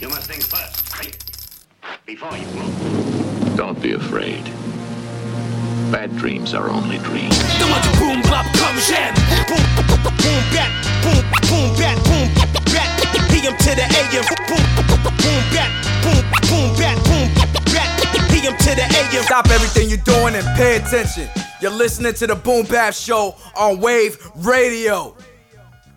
You must think first, right? Before you move. Don't be afraid. Bad dreams are only dreams. The one boom bop come jam. Boom boom bat boom boom bat boom bat. PM to the AM. Boom boom bat boom boom bat boom bat. PM to the AM. Stop everything you're doing and pay attention. You're listening to the Boom Bap Show on Wave Radio.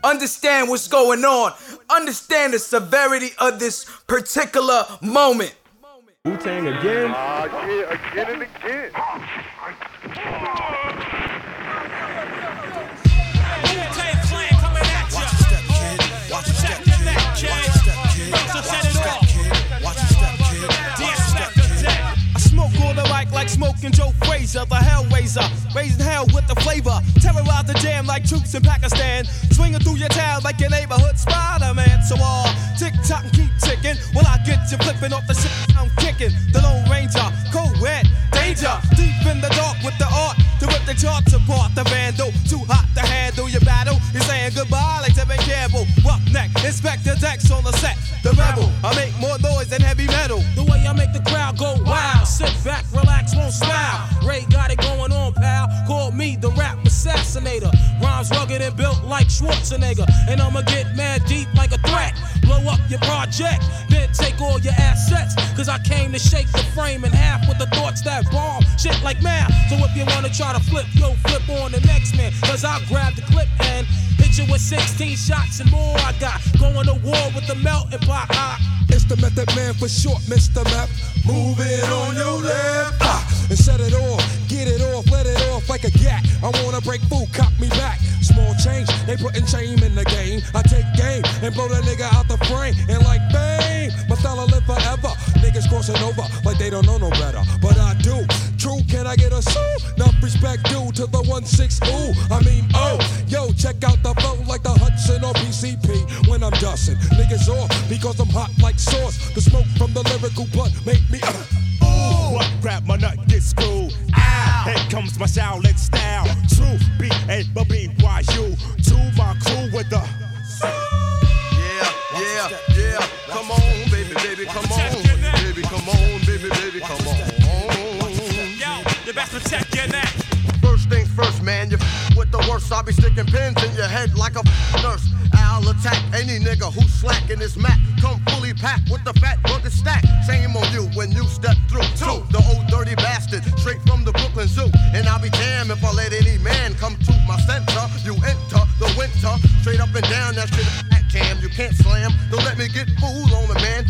Understand what's going on. Understand the severity of this particular moment. Wu Tang again. Ah, yeah, again and again. Like smoking Joe Frazier, the Hellraiser. Raising hell with the flavor. Terrorize the jam like troops in Pakistan. Swinging through your town like your neighborhood Spider Man. So all tick tock and keep ticking. When I get you flipping off the shit I'm kicking. The Lone Ranger, cold red, danger. Deep in the dark with the art. To rip the charts apart, the vandal. Too hot to handle your battle. You're saying goodbye like Tevin Campbell. Roughneck, Inspectah Deck's on the set. The rebel, I make more noise than heavy metal. The way I make the crowd go wild. Sit back, relax, won't smile. Ray got it going on, pal. Call me the rap assassinator. Rhymes rugged and built like Schwarzenegger. And I'ma get mad deep like a threat. Blow up your project, then take all your assets. Cause I came to shake the frame in half with the thoughts that bomb. Shit like math. So if you wanna try to flip, yo, flip on the next man. Cause I'll grab the clip and hit you with 16 shots and more. I got going to war with the melting pot. Ah. It's the Method Man for short, Mr. Map. Move it on your left. Ah, and set it off, get it off, let it off like a gat. I wanna break food, cop me back. Small change, they putting shame in the game. I take game and blow the nigga out the frame. And like fame, my style live forever. Niggas crossing over like they don't know no better. But I do. True, can I get a sue? Enough respect due to the 1-6 ooh. I mean, oh, yo, check out the flow like the Hudson or PCP when I'm dusting. Niggas off because I'm hot like sauce. The smoke from the lyrical blood make me. uh, ooh. what grab my nut, get screwed. Here comes my Shaolin style. True, B A B B Y U. To my crew with the. Yeah, yeah, yeah. Come on, baby, baby, come on. Baby, come on, baby, baby, come on. Yo, you best protect your neck. First things first, man, you with. I'll be sticking pins in your head like a nurse. I'll attack any nigga who's slacking this mat. Come fully packed with the fat rugged stack. Shame on you when you step through. Two, the old dirty bastard, straight from the Brooklyn Zoo. And I'll be damned if I let any man come to my center. You enter the winter, straight up and down that shit. At cam, you can't slam. Don't let me get fooled on the man.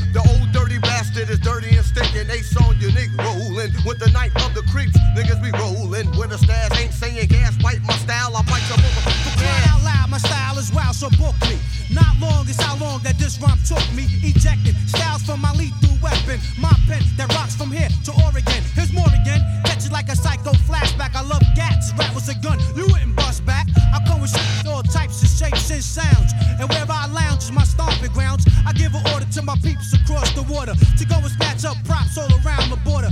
Took me. Ejecting styles from my lethal weapon. My pen that rocks from here to Oregon. Here's more again. Catch it like a psycho flashback. I love gats. Rap was a gun. You wouldn't bust back. I come with all types of shapes and sounds. And wherever I lounge is my stomping grounds. I give an order to my peeps across the water to go and snatch up props all around the border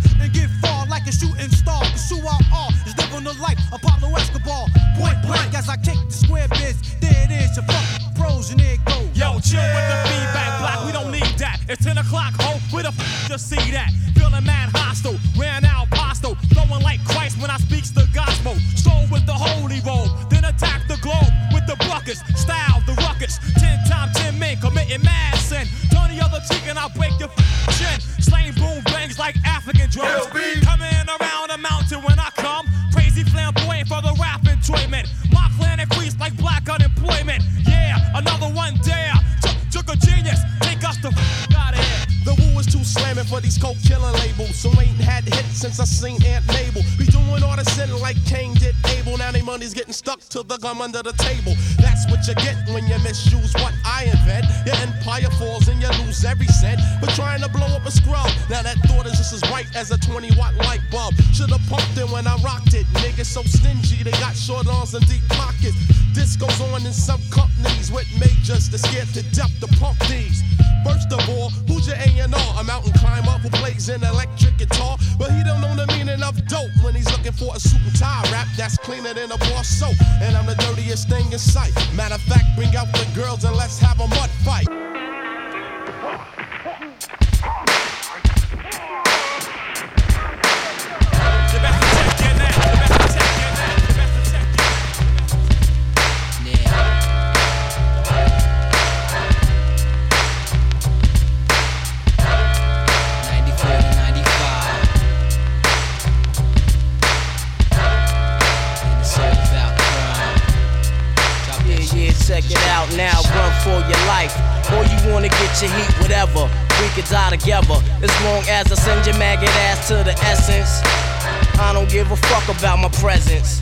Check it out now, run for your life. Or you wanna get your heat, whatever. We can die together as long as I send your maggot ass to the essence. I don't give a fuck about my presence.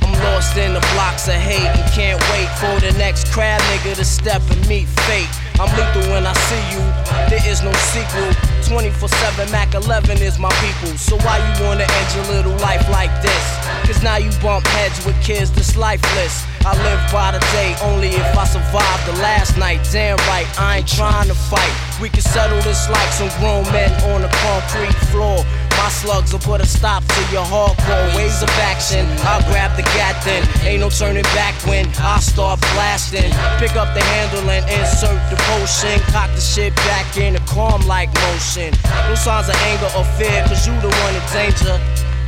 I'm lost in the blocks of hate and can't wait for the next crab nigga to step and meet fate. I'm lethal when I see you, there is no sequel. 24 7 Mac 11 is my people. So why you wanna end your little life like this? Cause now you bump heads with kids that's lifeless. I live by the day only if I survive the last night. Damn right, I ain't trying to fight. We can settle this like some grown men on a concrete floor. My slugs will put a stop to your hardcore ways of action. I'll grab the gat then, ain't no turning back when I start blasting. Pick up the handle and insert the potion. Cock the shit back in a calm like motion. No signs of anger or fear, cause you the one in danger.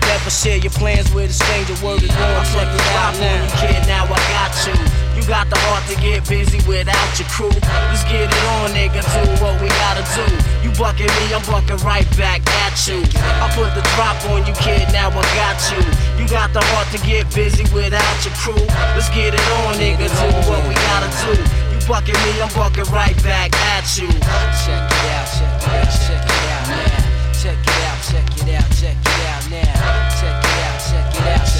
Never share your plans with a stranger. Word is born, check it out now. You kid, now I got you. You got the heart to get busy without your crew. Let's get it on, nigga. Do what we gotta do. You bucking me, I'm bucking right back at you. I put the drop on you, kid. Now I got you. You got the heart to get busy without your crew. Let's get it on, nigga. Do what we gotta do. You bucking me, I'm bucking right back at you. Check it out, check it out, check it out now. Check it out, check it out, check it out now. Check it out, check it out, check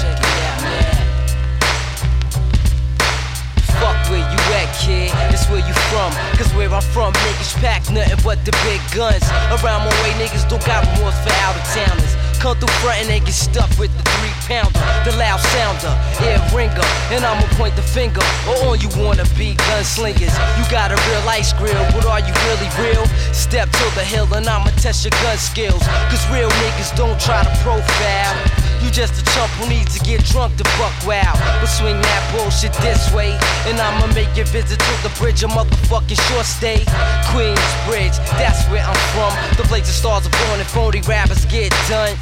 it out at, kid. It's where you from. Cause where I'm from, niggas pack nothing but the big guns. Around my way, niggas don't got remorse for out of towners. Come through front and they get stuck with the three pounder, the loud sounder, ear ringer. And I'ma point the finger. Or on you wanna be gunslingers. You got a real ice grill, but are you really real? Step to the hill and I'ma test your gun skills. Cause real niggas don't try to profile. You just a chump who needs to get drunk to buck wow. But swing that bullshit this way, and I'ma make your visit to the bridge a motherfucking short stay. Queens Bridge, that's where I'm from. The place the stars are born and phony rappers get done.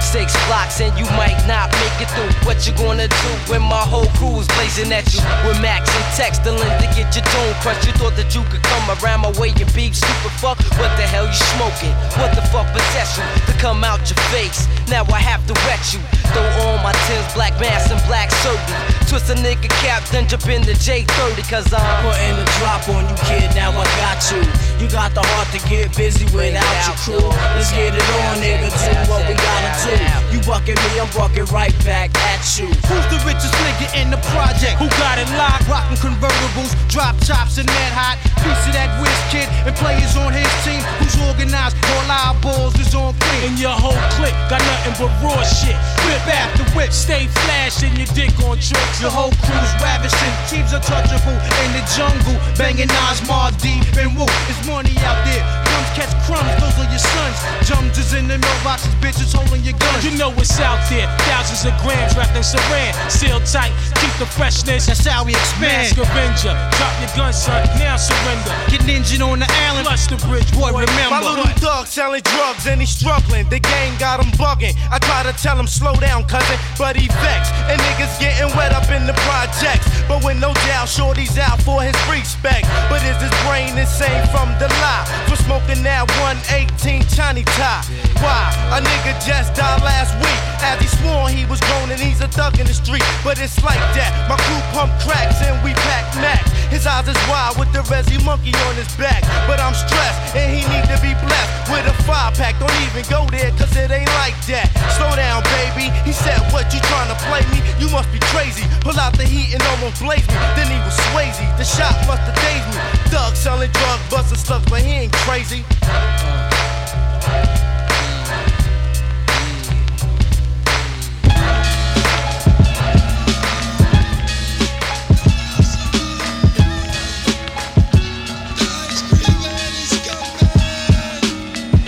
Six blocks and you might not make it through. What you gonna do when my whole crew is blazing at you? With Macs and Tecs to get your dome crushed. You thought that you could come around my way and be stupid fuck? What the hell you smoking? What the fuck possess you to come out your face? Now I have to wet you. Throw on my tins, black mask and black surgery. Twist a nigga cap, then jump in the J30 cause I'm putting a drop on you, kid. Now I got you. You got the heart to get busy without your crew. Let's get it on, nigga. Do what we gotta do. You bucking me, I'm bucking right back at you. Who's the richest nigga in the project? Who got it locked? Rockin' convertibles, drop chops and that hot. Piece of that whiz kid and players on his team. Who's organized? All our balls is on clean. And your whole clique got nothing but raw shit. Whip after whip. Stay flashing your dick on tricks. Your whole crew's ravishing. Teams untouchable in the jungle. Banging Nas, Mar D, and Woo. It's money out there. Crumbs catch crumbs, those are your sons. Jums is in the mailboxes, bitches holding your guns. You know what's out there. Thousands of grams wrapped in saran. Seal tight, keep the freshness. That's how we expand. Mask Avenger. Drop your gun, son. Now surrender. Get ninja on the island. Plus the bridge, boy, remember. My little thug selling drugs and he's struggling. The gang got him bugging. I try to tell him slow down, cousin, but he vexed. And niggas getting wet up in the projects. But with no doubt, shorty's out for his respect. But is his brain insane from the lie? For smoking that 118 Chinese tie. Why? A nigga just died last week. As he swore he was grown and he's a thug in the street. But it's like that. My crew pump cracks and we pack Mac. His eyes is wide with the Resi monkey on his back. But I'm stressed and he need to be blessed with a five pack. Don't even go there cause it ain't like that. Slow down, baby. He said, What you trying to play me? You must be crazy. Pull out the heat and almost blaze me. Then he was Swayze. The shot must have dazed me. Thug selling drug, busting slugs, but he ain't crazy.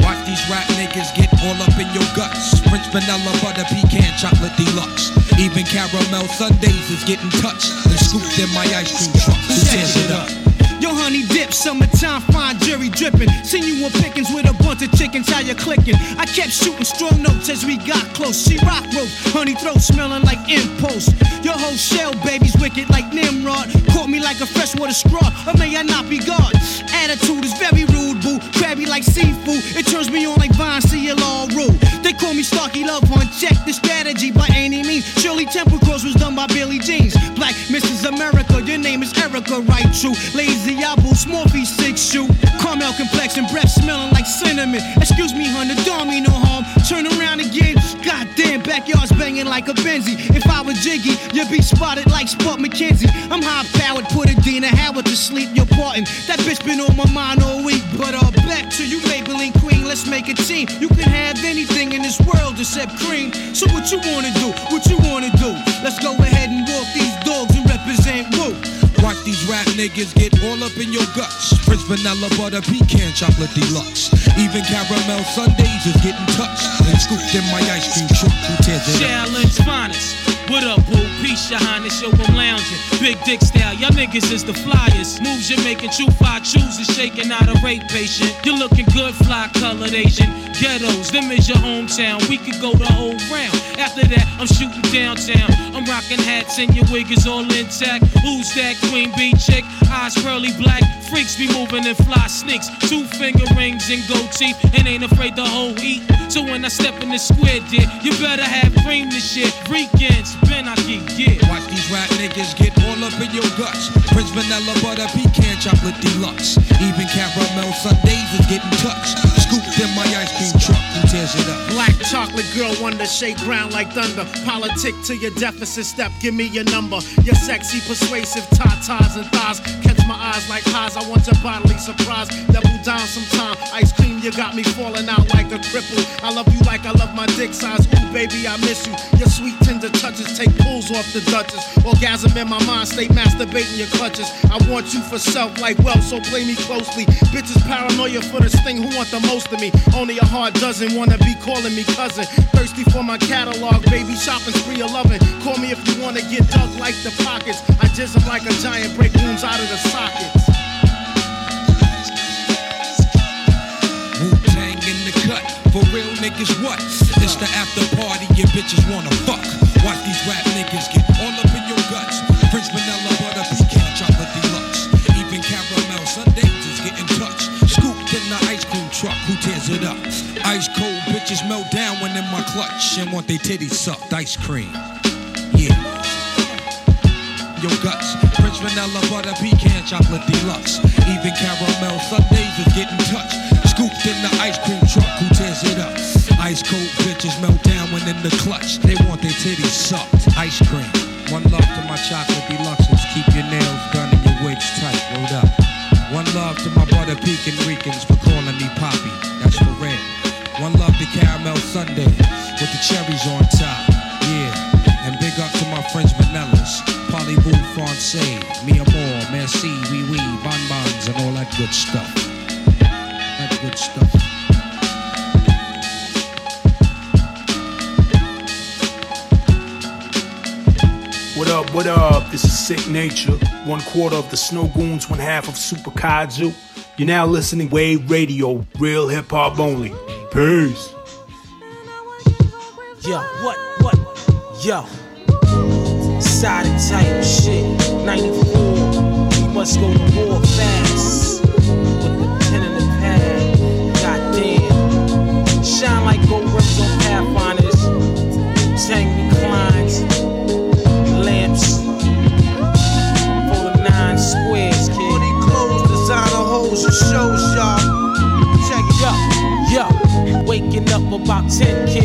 Watch these rap niggas get all up in your guts. French vanilla butter pecan chocolate deluxe. Even caramel sundaes is getting touched and scooped in my ice cream truck. Who tears it up? Honey dip, summertime, fine jury dripping. Seen you on pickings with a bunch of chickens, how you clicking? I kept shooting strong notes as we got close. She rock rope, honey throat smelling like impulse. Your whole shell, baby's wicked like Nimrod. Caught me like a freshwater straw, or may I not be God? Attitude is very rude, boo. Crabby like seafood, it turns me on like Vine, all rule. They call me Starky Love Hunt, check the strategy by any means. Shirley Temple Cross was done by Billy Jeans. Black Mrs. America, your name is Erica. right true. Lazy apples, Morphe six shoe. Caramel complexion, breath smelling like cinnamon. Excuse me, honey, don't mean no harm. Turn around again. Goddamn, backyard's banging like a Benzie. If I was Jiggy, you'd be spotted like Spuds MacKenzie. I'm high powered, put Adina Howard to sleep. You're parting. That bitch been on my mind all week. But uh, back to you, Maybelline Queen. Let's make a team. You can have anything in this world except cream. So what you wanna do? What you wanna do? Let's go ahead rap niggas get all up in your guts. Prince vanilla butter pecan chocolate deluxe. Even caramel sundaes is getting touched and scooped in my ice cream truck. Who tears it up? Challenge finest. What up, boo? Peace, your highness, yo, I'm lounging. Big dick style, y'all niggas is the flyers. Moves you're making, true five chooses, shaking out a rape patient. You're looking good, fly colored Asian. Ghettos, them is your hometown. We could go the whole round. After that, I'm shooting downtown. I'm rocking hats and your wig is all intact. Who's that queen bee chick? Eyes pearly black. Freaks be moving in fly sneaks. Two finger rings and gold teeth, and ain't afraid to hold heat. So when I step in the square, dear, you better have cream this shit. Weekends, Ben I get yeah. Watch these rap niggas get all up in your guts. Prince vanilla butter pecan chocolate deluxe. Even caramel sundaes is getting touched. In my ice cream truck. Who tears it up? Black chocolate girl wonder, shake ground like thunder. Politic to your deficit step, give me your number. Your sexy, persuasive tatas and thighs. Catch my eyes like highs, I want your bodily surprise. Double down sometime. Ice cream, you got me falling out like a cripple. I love you like I love my dick size. Ooh, baby, I miss you. Your sweet, tender touches take pulls off the Duchess. Orgasm in my mind, stay masturbating your clutches. I want you for self like wealth, so play me closely. Bitches paranoia for this thing, who want the most of me? Only a dozen wanna be calling me cousin. Thirsty for my catalog, baby, shopping spree of loving. Call me if you wanna get dug like the pockets. I jizz 'em like a giant, break wounds out of the sockets. Wu in the cut. For real niggas, what? It's the after party, your bitches wanna fuck. Watch these rap niggas get clutch and want their titties sucked. Ice cream. Yeah. Your guts. Prince vanilla butter pecan chocolate deluxe. Even caramel sundaes is getting touched. Scooped in the ice cream truck. Who tears it up? Ice cold bitches melt down when in the clutch. They want their titties sucked. Ice cream. One love to my chocolate deluxes. Keep your nails done and your wigs tight. Rolled up. One love to my butter pecan Ricans cherries on top. Yeah. And big up to my French vanillas. Parlez-vous français, Mia amor, merci, oui oui, bonbons, and all that good stuff. That good stuff. What up, what up? This is Sick Nature, one quarter of the Snow Goons, one half of Super Kaiju. You're now listening Wave Radio, real hip hop only. Peace. Yo, what, what? Yo. Sided type shit. 94. We must go to war fast. With the pen and the pad. Goddamn. Shine like gold rims on Pathfinders. Tang reclines. Lamps. The nine squares, kid. Clothes, designer hoes, and shows, y'all. Check it Yo, yo, waking up about 10, kid.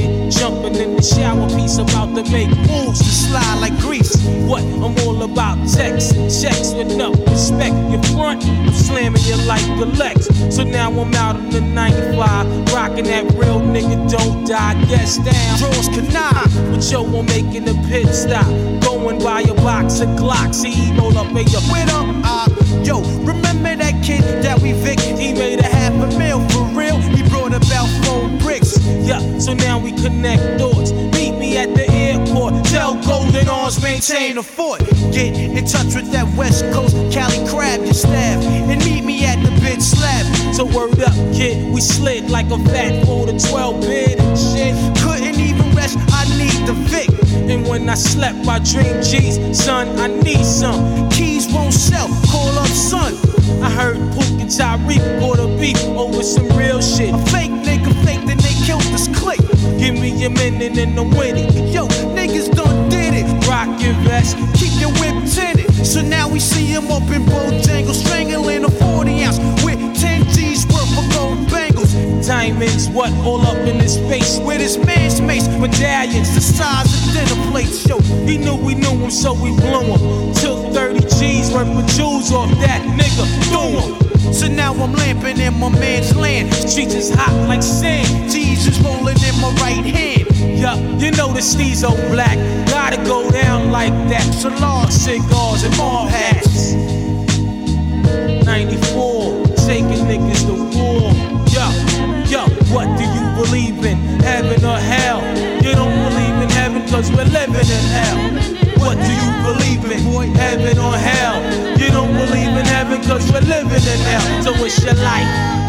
The shower, piece about to make moves to slide like grease. What? I'm all about checks and checks with no respect. Your front, I'm slamming you like the Lex. So now I'm out in the 95, rocking that real nigga don't die, guess down. Draws canine, but yo, I'm making a pit stop. Going by a box of Glocks, he roll up in your With him, uh, yo, remember that kid that we victim? He made a half a mil for real. He brought about four bricks. Yeah, so now we connect doors. Meet me at the airport. Tell Golden Arms maintain the fort. Get in touch with that West Coast Cali crab, your staff, and meet me at the bitch slab. So word up, kid, we slid like a fat four to 12 bid and shit. Couldn't even rest, I need the Vic. And when I slept, I dreamed G's, son, I need some. Keys won't sell, call up son. I heard Pook and Tyreek bought a beef over some real shit. A fake nigga fake, then they killed this clique. Give me a minute and I'm winning. Yo, niggas done did it. Rock your vest, keep your whip tinted. So now we see him up in Diamonds, what all up in his face? Where this man's mace medallions, the size of dinner plates. Show he knew we knew him, so we blew him. Took 30 G's worth of jewels off that nigga, threw him. So now I'm lamping in my man's land. Streets is hot like sand. Jesus rolling in my right hand. Yup, you know the steez old black. Gotta go down like that. Long cigars and more hats. 94, taking niggas to war. Believe in? Heaven or hell? You don't believe in heaven cause we're living in hell. What do you believe in? Heaven or hell? You don't believe in heaven cause we're living in hell. So what's your life?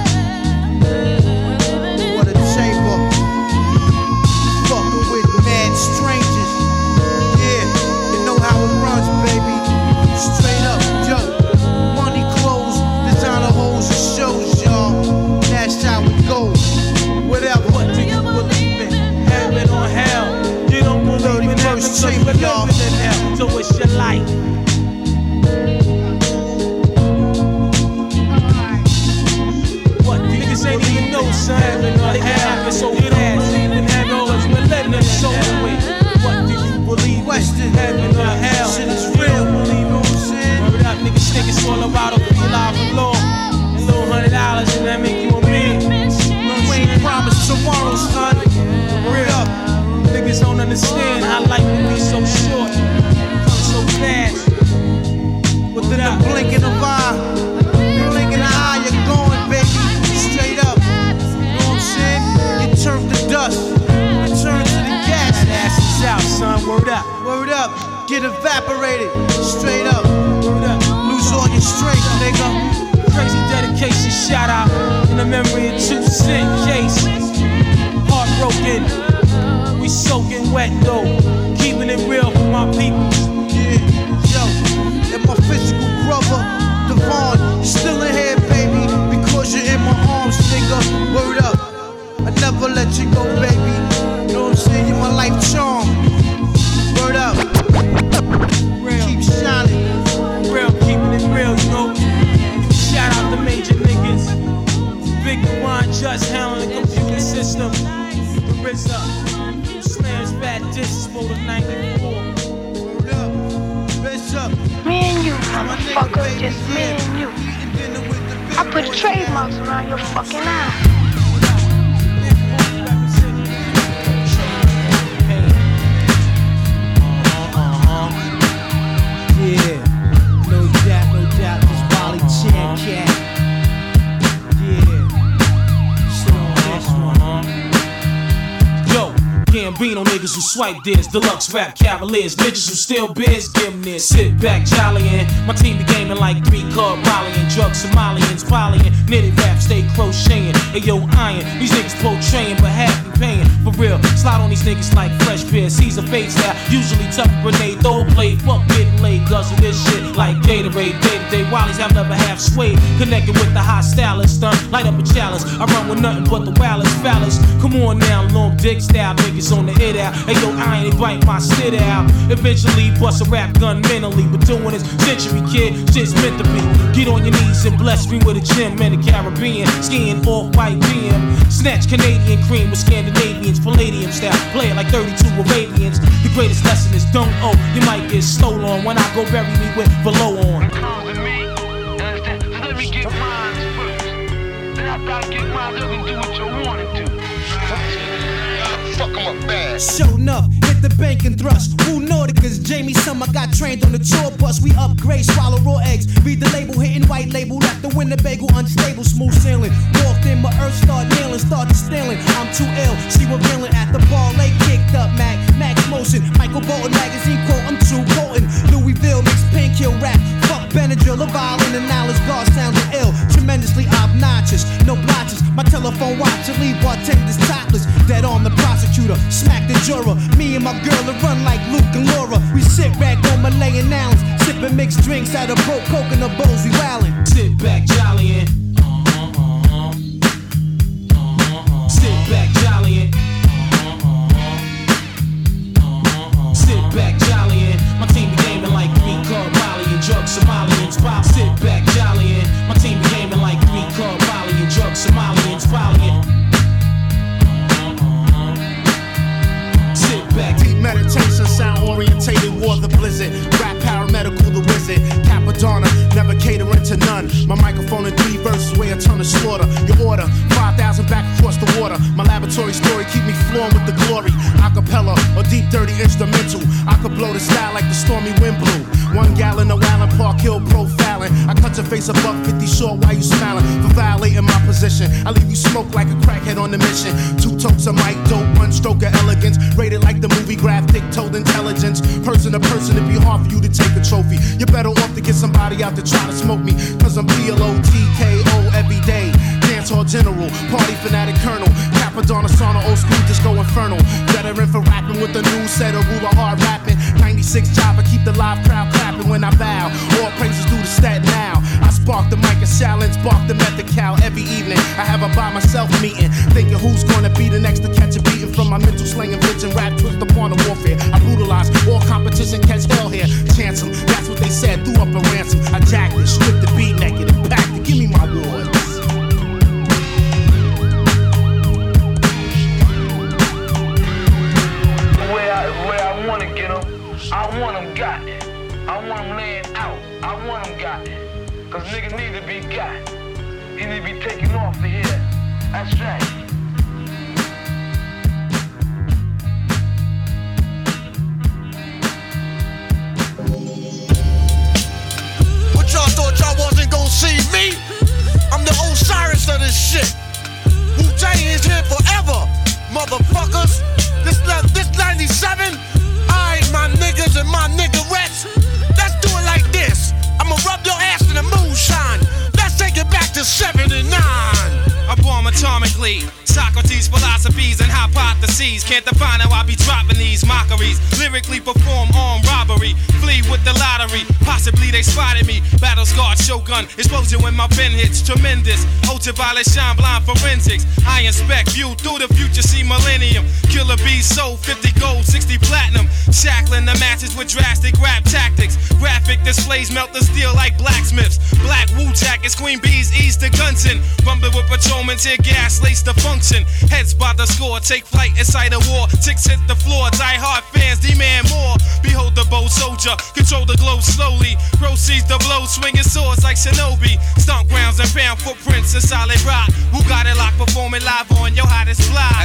Get evaporated. Straight up. Lose all your strength, nigga. Crazy dedication shout out in the memory of two cent case. Heartbroken. We soaking wet though. Keeping it real for my people. Yeah, yo, and my physical brother, Devon, you still in here, baby, because you're in my arms, nigga. Word up, I never let you go, baby. You know what I'm saying? You're my life charm. Real. keep shining. Real, keeping it real, you know. Shout out the major niggas. Big One, just handling the computer system. The. Slams fat discs for the 94. Word up, bitch up. Me and you, motherfucker, just me and you. I put trademarks around your fucking eye. Yeah, no doubt, no doubt, this Wally Chan cat. Gambino niggas who swipe this, deluxe rap cavaliers, bitches who steal beers, give 'em this. Sit back, jollying. My team be gaming like three card volleying, drugs Somalians, polying, knitted rap, stay crocheting. Hey yo, iron, these niggas portraying, but half be paying. For real, slide on these niggas like fresh beer, Caesar fade style. Usually tough grenade, throw play, fuck getting laid, guzzle this shit like Gatorade. Day to day, Wally's have never half swayed, connected with the high stylist, stunt, light up a chalice. I run with nothing but the wildest phallus. Come on now, long dick style niggas on the hit out. Hey yo, I ain't bite my shit out. Eventually bust a rap gun mentally, but doing this century kid, shit's meant to be. Get on your knees and bless me with a gym in the Caribbean, skiing off white BM. Snatch Canadian cream with Scandinavians, Palladium style. Play it like 32 Arabians. The greatest lesson is don't owe. You might get stole on when I go bury me with below on. Get mine, you can do what you want to do. Fuck 'em up bad. Show enough, hit the bank and thrust. Who Nauticas, Jamie Summer got trained on the tour bus. We upgrade, swallow raw eggs. Read the label, hitting white label. Left the Winnebago unstable, smooth sailing. Walked in, my earth start nailing, started stealing. I'm too ill, she revealing at the bar. Late kicked up, Mac, Max Motion. Michael Bolton magazine quote, I'm too potent. Louisville mixed pink kill rap. Fuck Benadryl, a violin and knowledge guard sounds. Obnoxious, no blotches. My telephone watch and leave bartenders topless. Dead on the prosecutor, smack the juror. Me and my girl will run like Luke and Laura. We sit back on Malayan Islands, sipping mixed drinks out of broke coconut bowls. We wildin'. Sit back, jollying. visit. Rap paramedical, the wizard. Cappadonna, never catering to none. My microphone and three verses, weigh a ton of slaughter. Your order, 5,000 back across the water. My laboratory story keep me flowing with the glory. Acapella or deep, dirty instrumental. I could blow the style like the stormy wind blew. One gallon of Allen Park Hill profiling. I cut your face above 50 short while you smiling for violating my position. I leave you smoke like a crackhead on the mission. Two totes of mic dope, one stroke of elegance. Rated like the movie graph, told intelligence. Person to person, it'd be hard for you to take a trophy. You're better off to get somebody out to try to smoke me. Cause I'm P-L-O-T-K-O every day. Dance hall general, party fanatic colonel. Cappadonna sauna, old school disco infernal. Veteran for rapping with a new set of ruler hard rapping. 96 job, I keep the live crowd clapping when I bow. All praises due to stat now. I spark the mic and silence, bark the method cow every evening. I have a by myself meeting, thinking who's gonna be the next to catch a beating from my mental slinging vision. Rap twist upon the warfare. I brutalize all competition, catch hell here. Chance 'em, that's what they said. Threw up a ransom. I jacked tear gas, lace the function. Heads by the score, take flight inside a war. Ticks hit the floor, die hard fans demand more. Behold the bold soldier, control the globe slowly. Proceeds the blow, swinging swords like shinobi. Stomp grounds and pound footprints in solid rock. Who got it locked, performing live on your hottest fly.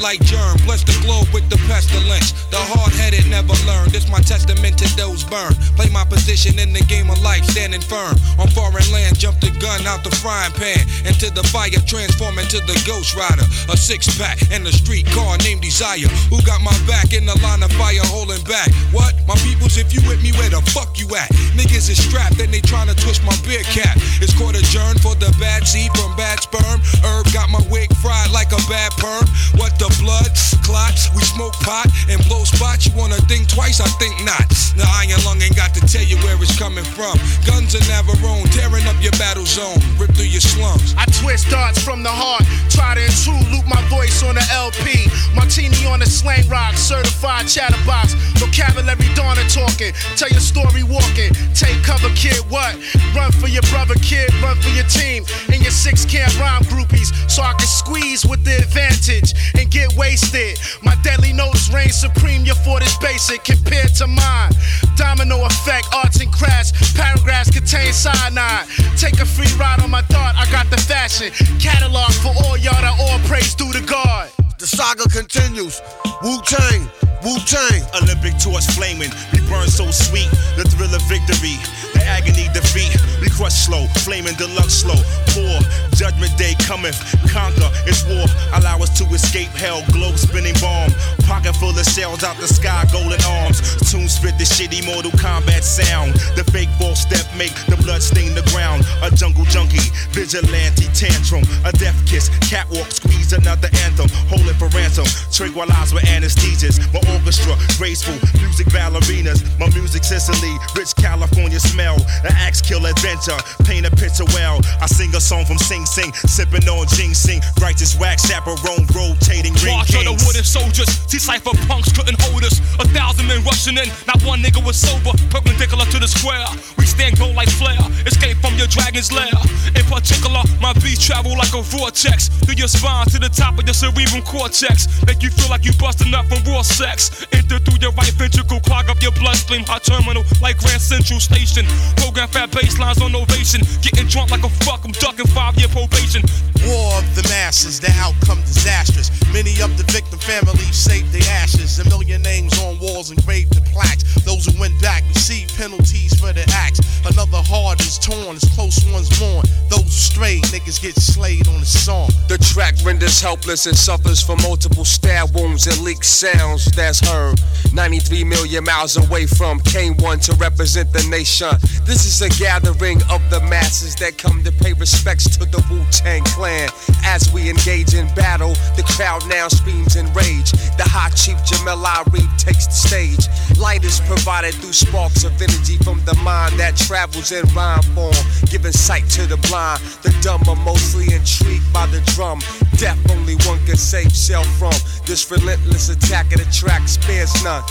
Like germ. Bless the globe with the pestilence. The hard headed never learn. This my testament to those burned. Play my position in the game of life, standing firm. On foreign land, jump the gun out the frying pan. Into the fire, transform into the ghost rider. A six pack and a street car named Desire. Who got my back in the line of fire holding back? What? My peoples, if you with me, where the fuck you at? Niggas is strapped and they tryna twist my beer cap. It's court adjourned for the bad seed from bad sperm. Herb got my wig fried like a bad perm. What the blood? Clots. We smoke pot and blow spots. You wanna think twice? I think not. The iron lung ain't got to tell you where it's coming from. Guns in Navarone, tearing up your battle zone. Rip through your slums. I twist darts from the heart. Try to intrude, loop my voice on the LP. Martini on the slang rock, certified chatterbox. Vocabulary Donna talking. Tell your story walking. Take cover, kid. What? Run for your brother, kid. Run for your team. And your six camp rhyme groupies. So I can squeeze with the advantage and get wasted. My deadly notes reign supreme. Your fort is basic compared to mine. Domino effect, arts and crafts. Paragraphs contain cyanide. Take a free ride on my thought, I got the fashion. Catalog for all y'all that all praise due to God. The saga continues. Wu Tang, Wu Tang. Olympic torch flaming, we burn so sweet. The thrill of victory, the agony defeat. We crush slow, flaming deluxe slow. Poor judgment day cometh, conquer. It's war. Allow us to escape hell. Globe spinning bomb, pocket full of shells out the sky, golden arms. Tune spit the shitty Mortal Kombat sound. The fake false step make the blood stain the ground. A jungle junkie, vigilante tantrum, a death kiss, catwalk squeeze another anthem. Hold it for ransom, tranquilize with anesthesias. My orchestra, graceful, music ballerinas. My music Sicily, rich California smell. An axe kill adventure, paint a picture well. I sing a song from Sing Sing, sipping on ginseng. Righteous wax chaperone, rotating ring March of the wooden soldiers. See cipher punks couldn't hold us. A thousand men rushing in. Not one nigga was sober. Perpendicular to the square. We stand gold like flare. Escape your dragon's lair. In particular, my beats travel like a vortex through your spine to the top of your cerebral cortex. Make you feel like you busting up from raw sex. Enter through your right ventricle, clog up your bloodstream. Hot terminal like Grand Central Station. Program fat baselines on ovation. Getting drunk like a fuck, I'm ducking five year probation. War of the masses, the outcome disastrous. Many of the victim families saved their ashes. A million names on walls engraved in plaques. Those who went back receive penalties for their acts. Another heart is torn, as close ones mourn. Those stray niggas get slayed on the song. The track renders helpless and suffers from multiple stab wounds and leaked sounds that's heard. 93 million miles away from K1 to represent the nation. This is a gathering of the masses that come to pay respects to the Wu Tang Clan. As we engage in battle, the crowd now screams in rage. The high chief Jamel Irief takes the stage. Light is provided through sparks of energy from the mind that travels in rhyme form, giving sight to the blind. The dumb are mostly intrigued by the drum. Death only one can save self from. This relentless attack of the track spares none.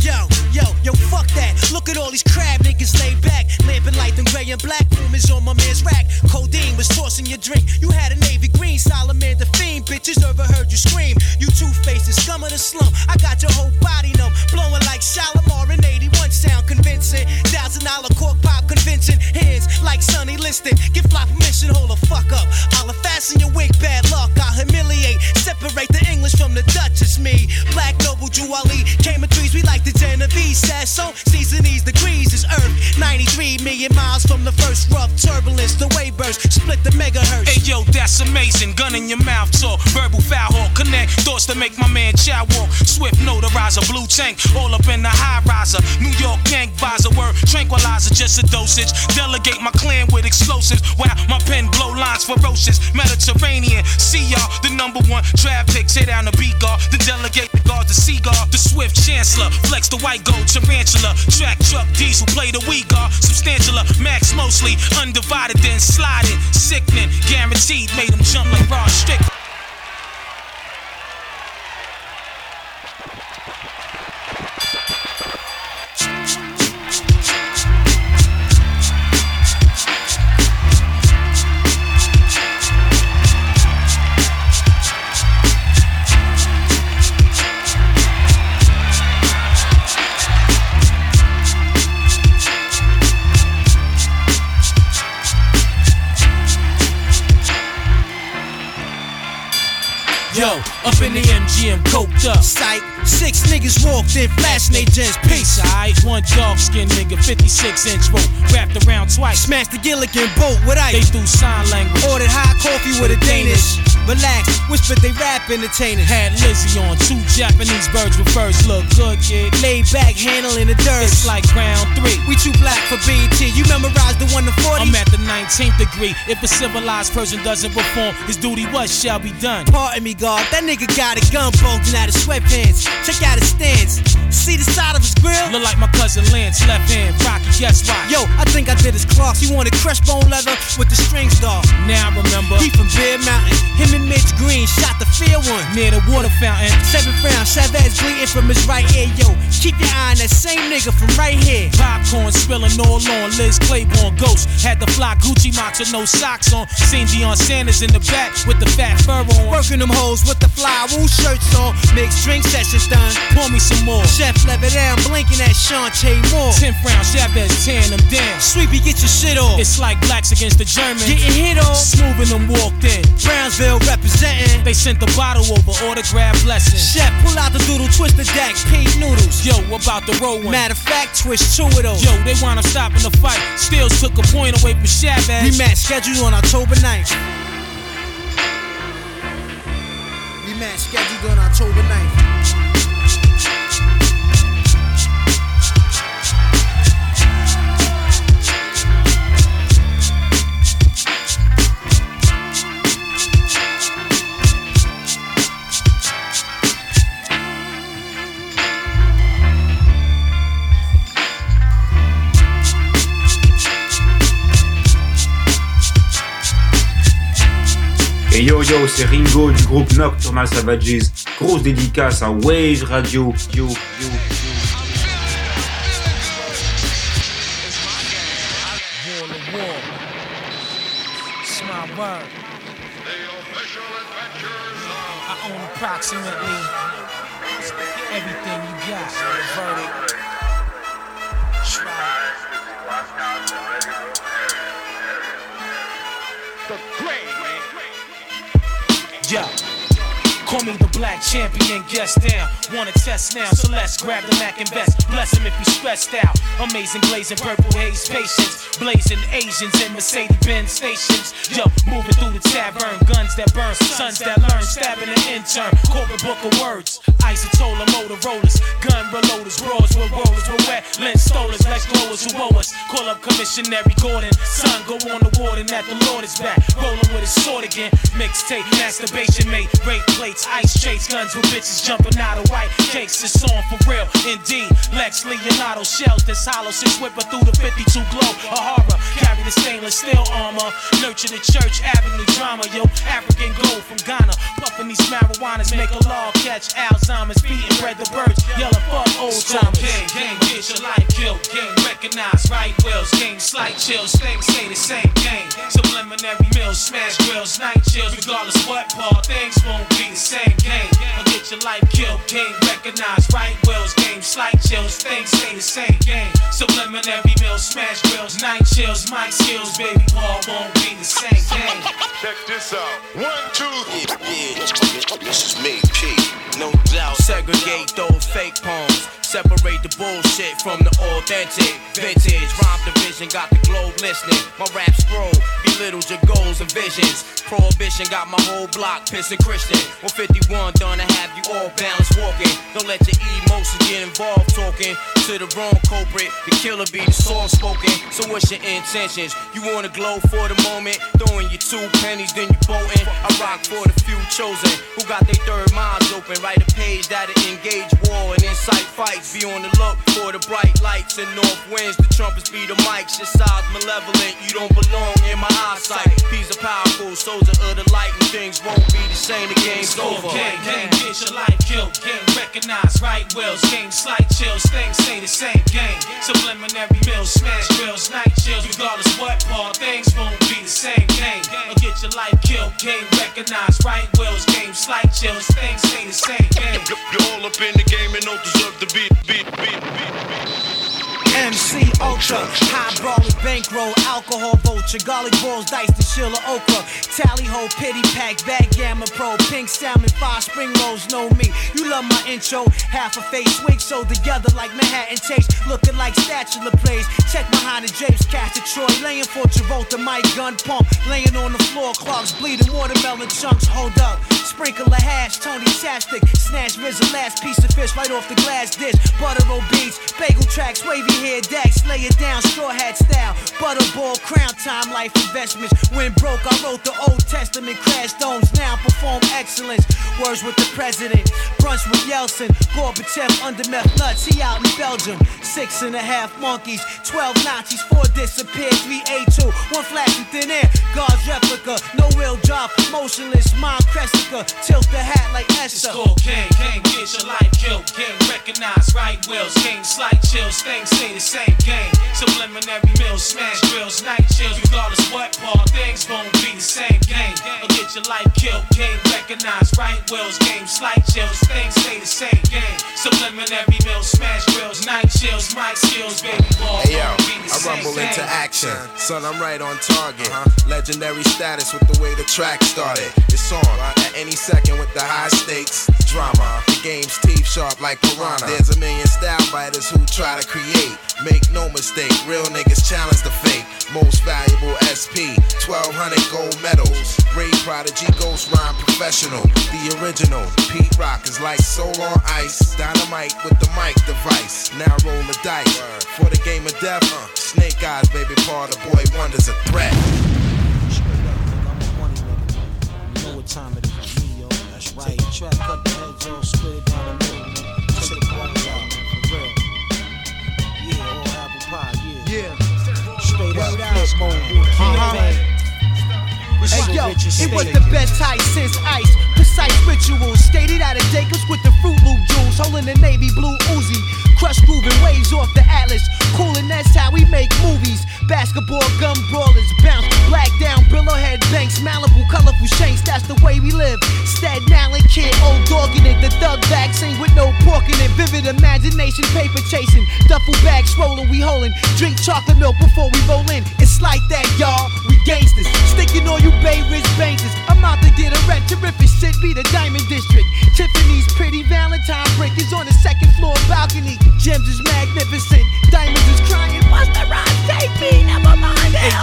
Yo, yo, yo, fuck that. Look at all these crab niggas laid back. Lamping light them gray and black. Boom is on my man's rack. Codeine was tossing your drink. You had a navy green, salamander fiend. Bitches never heard you scream. You two faces, scum of the slum. I got your whole body numb. Blowing like Shalimar in 81 sound convincing. Thousand dollar cork pop convincing. Hands like Sonny Liston. Give fly permission, hold the fuck up. I'll fasten your wig, bad luck. I'll humiliate. Separate the English from the Dutch. It's me. Black Noble Juwali. Came in threes, we like the Genovese. Says so. Season these degrees is Earth. 93 million miles from the first rough turbulence. The wave burst. Split the megahertz. Hey yo, that's amazing. Gun in your mouth talk. Verbal foul hawk. Connect thoughts to make my man chow walk. Swift notarizer. Blue tank. All up in the high riser. New York gang visor. Word tranquilizer. Just a dosage. Delegate my clan with explosives. Wow, my pen blow lines ferocious. Mediterranean. See y'all. The number one draft pick. Tear down the beat guard. The delegate the guard. The seagull. The swift chancellor. Flex the white gold tarantula. Track truck diesel. Play the weak guard. Substantialer. Uh, Max mostly. Undivided then sliding. Sickening. Guaranteed. Made them jump like Rod Strick. Up in the MGM, coked up. Sight, six niggas walked in, flashing they gents. Peace. Alright, one dog skin nigga, 56 inch rope, wrapped around twice. Smashed the Gilligan boat with ice. They threw sign language. Ordered hot coffee with a Danish. Relax, whispered they rap entertainers. Had Lizzie on, two Japanese birds with furs. Look good, kid. Laid back, handling the dirt. It's like round three. We too black for BET. You memorize the one to 40. I'm at the 19th degree. If a civilized person doesn't perform, his duty what shall be done. Pardon me, God. That nigga got a gun bulging out his sweatpants. Check out his stance. See the side of his grill? Look like my cousin Lance, left hand, Rocky, yes, why? Yo, I think I did his clocks. He wanted crushed bone leather with the strings dog. Now I remember. He from Bear Mountain. Him and Mitch Green shot the fair one. Near the water fountain. Seventh round, Chavez bleeding from his right ear. Yo, keep your eye on that same nigga from right here. Popcorn spilling all on. Liz Claiborne ghost. Had the fly Gucci box with no socks on. Seen Deion Sanders in the back with the fat fur on. Working them hoes with the fly wool shirts on. Mixed drink sessions done. Pour me some more. Chef level down, blinking at Shantae Moore. 10th round, Chavez tearing them down. Sweepy, get your shit off. It's like blacks against the Germans. Getting hit on. Smoothing them walked in. Brownsville representing. They sent the bottle over, autograph blessing. Chef, pull out the doodle, twist the deck, pink noodles. Yo, about the roll one. Matter of fact, twist two of those. Yo, they wound up stopping the fight. Stills took a point away from Chavez. Rematch scheduled on October 9th. Rematch scheduled on October 9th. Et yo yo, c'est Ringo du groupe Nocturnal Savages. Grosse dédicace à Wave Radio. Yo, yo. Own approximately everything you got. Verdict. The great. Yeah. Call me the black champion, guest down. Wanna test now, so let's grab the Mac and vest. Bless him if he's stressed out. Amazing blazing purple haze patience. Blazing Asians in Mercedes Benz stations. Yo, moving through the tavern. Guns that burn, sons that learn. Stabbing an intern. Corporate book of words. Isotola Motorola's. Gun reloaders. Brawls with rollers. With wet lens stolers. Lex glowers who owe us. Call up Commissionary Gordon. Son, go on the warden that the Lord is back. Rolling with his sword again. Mixtape, masturbation mate. Rape plates, ice chase. Guns with bitches jumping out of white cakes. It's on for real. Indeed. Lex Leonardo shells that's hollow. Six whipper through the 52 glow. A horror. Carry the stainless steel armor. Nurture the church avenue drama. Yo, African gold from Ghana. Puffing these marijuanas. Make a law catch Alzheimer's. Beating bread the birds. Yellow fuck old timers. Gang, gang, get your life killed. Gang, recognize right wills. Gang, slight chills. Things say the same game. Subliminary meals. Smash grills. Night chills. Regardless what part. Things won't be the same game. Or get your life killed. Gang, recognize right wills. Game, slight chills. Things stay the same game. Subliminary meals. Smash grills. Night chills. Mic skills. Baby Paul won't be the same game. Check this out. One, two, Yeah, yeah. This is me, P. No doubt. Segregate those fake poems. Separate the bullshit from the authentic. Vintage rhyme division got the globe listening. My rap scroll belittles your goals and visions. Prohibition got my whole block pissing Christian. 151 done to have you all balanced walking. Don't let your emotions get involved talking to the wrong culprit. The killer be the soft spoken. So what's your intentions? You wanna glow for the moment? Throwing your two pennies, then you bolting. I rock for the few chosen who got their third minds open. Write a page that'll engage war and incite fights. Be on the look for the bright lights and north winds. The trumpets be the mics. Your size malevolent. You don't belong in my eyesight. Peas are powerful, soldier of the light, and things won't be the same. The game's over. Gang, gang, get your life killed. Gang, recognize right wills. Game, slight chills. Things the same game. Subliminary mills, smash grills, night chills. Regardless what part, things won't be the same game. Or get your life killed. Game, recognize right wills. Game, slight chills. Things say the same game. You're all up in the game and don't deserve to be, be, be, MC Ultra, high brawling bankroll, alcohol vulture, garlic balls, dice to Sheila Okra, tally ho, pity pack, bag gamma pro, pink salmon, five spring rolls, know me. You love my intro, half a face swing, so together like Manhattan takes, looking like spatula plays. Check behind the drapes, cast Troy, laying for Travolta, my gun pump, laying on the floor, clogs bleeding, watermelon chunks, hold up. Sprinkle a hash, Tony Chapstick, snatch Rizzo, last piece of fish right off the glass dish. Butter roll beats, bagel tracks, wavy hair dax, lay it down, straw hat style. Butterball, crown time, life investments. When broke, I wrote the Old Testament, crash domes, now perform excellence. Words with the president, brunch with Yeltsin, Gorbachev under meth nuts, he out in Belgium. Six and a half monkeys, 12 Nazis, four disappeared, three A2, one flash in thin air. God's replica, no wheel drop, motionless, mind Cressica, tilt the hat like Esther. It's called gang, gang, get your life killed. Gang, recognize right wills. Gang, slight chills. Things say the same game. Subliminary mills, smash drills, night chills. Regardless what part, things won't be the same game. Or get your life killed. game recognize right wills. Game, slight chills. Things say the same game. Subliminary mills, smash grills, night chills. Mic skills, baby ball. Hey yo, won't be the I rumble game. into action. Son, I'm right on target. Uh-huh. Legendary status with the way the track started. It's on at any second with the high stakes drama. The game's teeth sharp like piranha. Uh-huh. There's a million style fighters who try to create. Make no mistake, real niggas challenge the fake. Most valuable SP, 1200 gold medals. Ray Prodigy, Ghost Rhyme Professional. The original. Pete Rock is like soul on ice. Dynamite with the mic device. Now roll the dice. For the game of death, uh, Snake Eyes, baby, Paul, the boy wonder's a threat. You know what time it is for me, yo. That's right. Trap, cut the heads off, split it down the middle. Take the buttons out, man, for real. Yeah, all apple pie, yeah. Yeah. Straight up, flip mode, Uh-huh. campaign. Hey yo, it was the best height since ice. Precise rituals, skated out of Jacobs with the Fruit Loop jewels, holding the navy blue Uzi. Crush grooving waves off the Atlas. Cool and that's how we make movies. Basketball gun brawlers bounce. Black down, billowhead banks. Malibu, colorful shanks. That's the way we live. Staten Island kid, old dog in it. The thug vaccine with no pork in it. Vivid imagination, paper chasing. Duffel bag swollen, we holding. Drink chocolate milk before we roll in. It's like that, y'all. We gangsters. Sticking on you Bay Ridge bankers. I'm out to get a rent. Terrific shit, be the Diamond District. Tiffany's pretty Valentine brick is on the second floor balcony. Gems is magnificent. Diamonds is crying. What's the rhyme? Take me, never mind.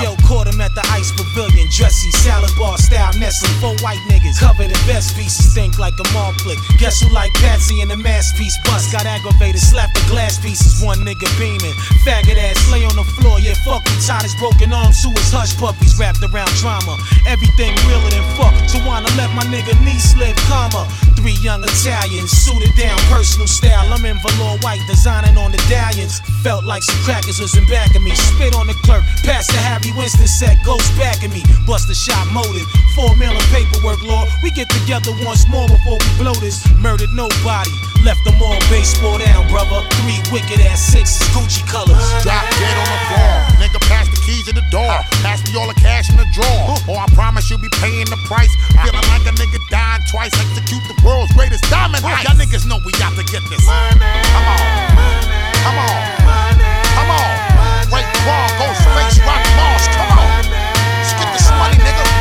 Yo, caught him at the ice pavilion, dressy, salad bar style, Nestle, four white niggas, covered in best pieces, think like a mall flick. Guess who like Patsy in the masterpiece bust? Got aggravated, slapped the glass pieces, one nigga beaming. Faggot ass lay on the floor, yeah, fuck him. Tied his broken arms to his hush puppies, wrapped around drama. Everything realer than fuck. Tawana let my nigga knee slip, comma. Three young Italians, suited down, personal style. I'm in velour white, designing on the dallions. Felt like some crackers was in back of me. Spit on the clerk, pass the Harry Winston set, ghost back at me. Bust the shot motive, four million paperwork, Lord. We get together once more before we blow this. Murdered nobody, left them all baseball down, brother. Three wicked ass sixes, Gucci colors. Drop dead on the floor. Nigga, pass keys to the door. Pass me all the cash in the drawer. Or I promise you'll be paying the price. Feeling like a nigga dying twice. Execute the world's greatest diamond heist. Y'all niggas know we got to get this. Come on. money, Come on. money, Come on. Wait, Raw, Ghostface, Rock Mars. Come on. Let's get this money, nigga.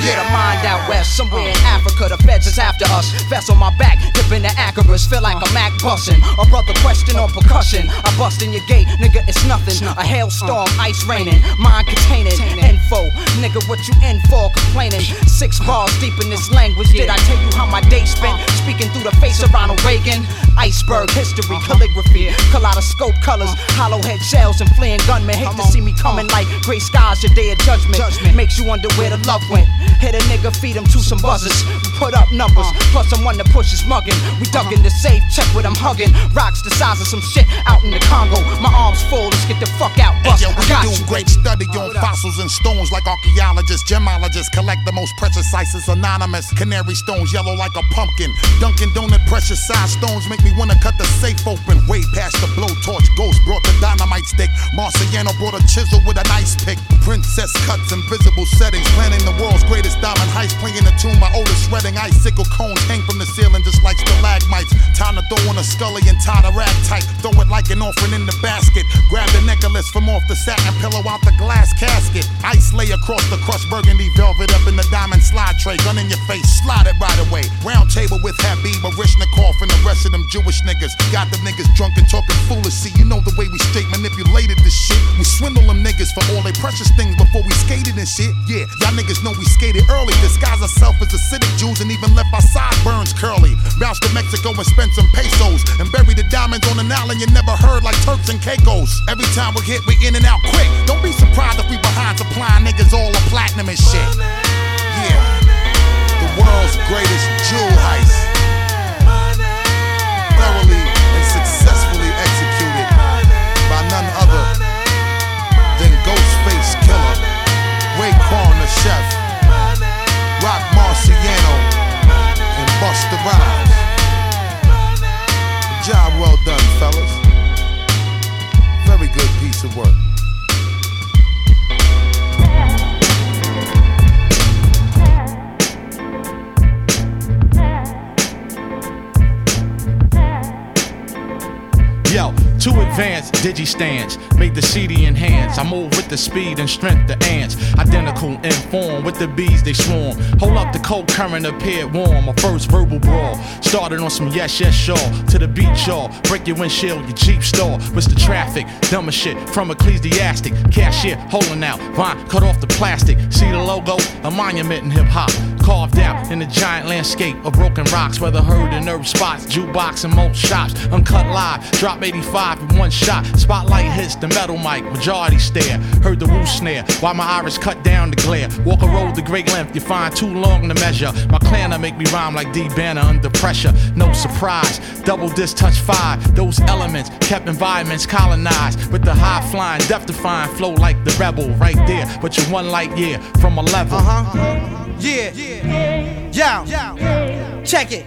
We hit a mind out west, somewhere in Africa. The feds is after us. Vest on my back, dipping the Acarus. Feel like a Mac bussin'. A brother question on percussion. I bust in your gate, nigga, it's nothing. A hailstorm, ice raining, mind containing. Info, nigga, what you in for? Complaining. Six bars deep in this language. Did I tell you how my day spent? Speaking through the face of Ronald Reagan. Iceberg history, uh-huh. calligraphy, kaleidoscope colors, uh-huh. hollow head shells, and fleeing gunmen. Hate to see me coming uh-huh. like gray skies, your day of judgment. Makes you wonder where the love went. Hit a nigga, feed him to some buzzers. We put up numbers, plus I'm one to push his mugging. We dug in the safe, check what I'm hugging. Rocks the size of some shit out in the Congo. My arms full, let's get the fuck out. Bust. Hey, yo, we got do you. great study on fossils and stones like archaeologists, gemologists collect the most precious ices anonymous. Canary stones yellow like a pumpkin. Dunkin' Donut precious size stones make me wanna cut the safe open. Way past the blowtorch. Ghost brought the dynamite stick. Marciano brought a chisel with a nice pick. Princess cuts invisible settings. Planning the world's greatest diamond heist. Playing the tune my oldest shredding. Icicle cones hang from the ceiling just like stalagmites. Time to throw on a scully and tie the rag tight. Throw it like an offering in the basket. Grab the necklace from off the satin pillow out the glass casket. Ice lay across the crushed burgundy velvet up in the diamond slide tray. Gun in your face, slide it right away. Round table with Habib, Baryshnikov, and the rest of them Jewish niggas. Got them niggas drunk and talking foolish. See, you know the way we straight manipulated this shit. We swindle them niggas for all they precious things before we skated and shit. Yeah, y'all niggas know we skated early. Disguise ourselves as Hasidic Jews and even left our sideburns curly. Bounce to Mexico and spent some pesos. And buried the diamonds on an island you never heard like Turks and Caicos. Every time we hit, we in and out quick. Don't be surprised if we behind supplying niggas all the platinum and shit. Yeah. The world's greatest jewel heist. Thoroughly and successfully executed by none other than Ghostface Killah, Raekwon the Chef, and Busta Rhymes. Job well done, fellas. Very good piece of work. Yo, too advanced digi stands, made the CD enhance. I move with the speed and strength the ants. Identical in form with the bees they swarm. Hold up, the cold current appeared warm. My first verbal brawl started on some yes, yes, sure. To the beach, y'all. Break your windshield, your Jeep store. What's the traffic? Dumb as shit from ecclesiastic. Cashier holding out. Vine cut off the plastic. See the logo? A monument in hip hop. Carved out in the giant landscape of broken rocks, whether heard in herb spots, jukebox, and most shops. Uncut live, drop 85 in one shot. Spotlight hits the metal mic, majority stare. Heard the roof snare, while my iris cut down the glare. Walk a road the great length, you find too long to measure. My clan make me rhyme like D Banner under pressure. No surprise, double disc touch five. Those elements kept environments colonized with the high flying, death defying flow like the rebel right there. But you're one light year from a level. Uh huh. Yeah. Yo. Check it.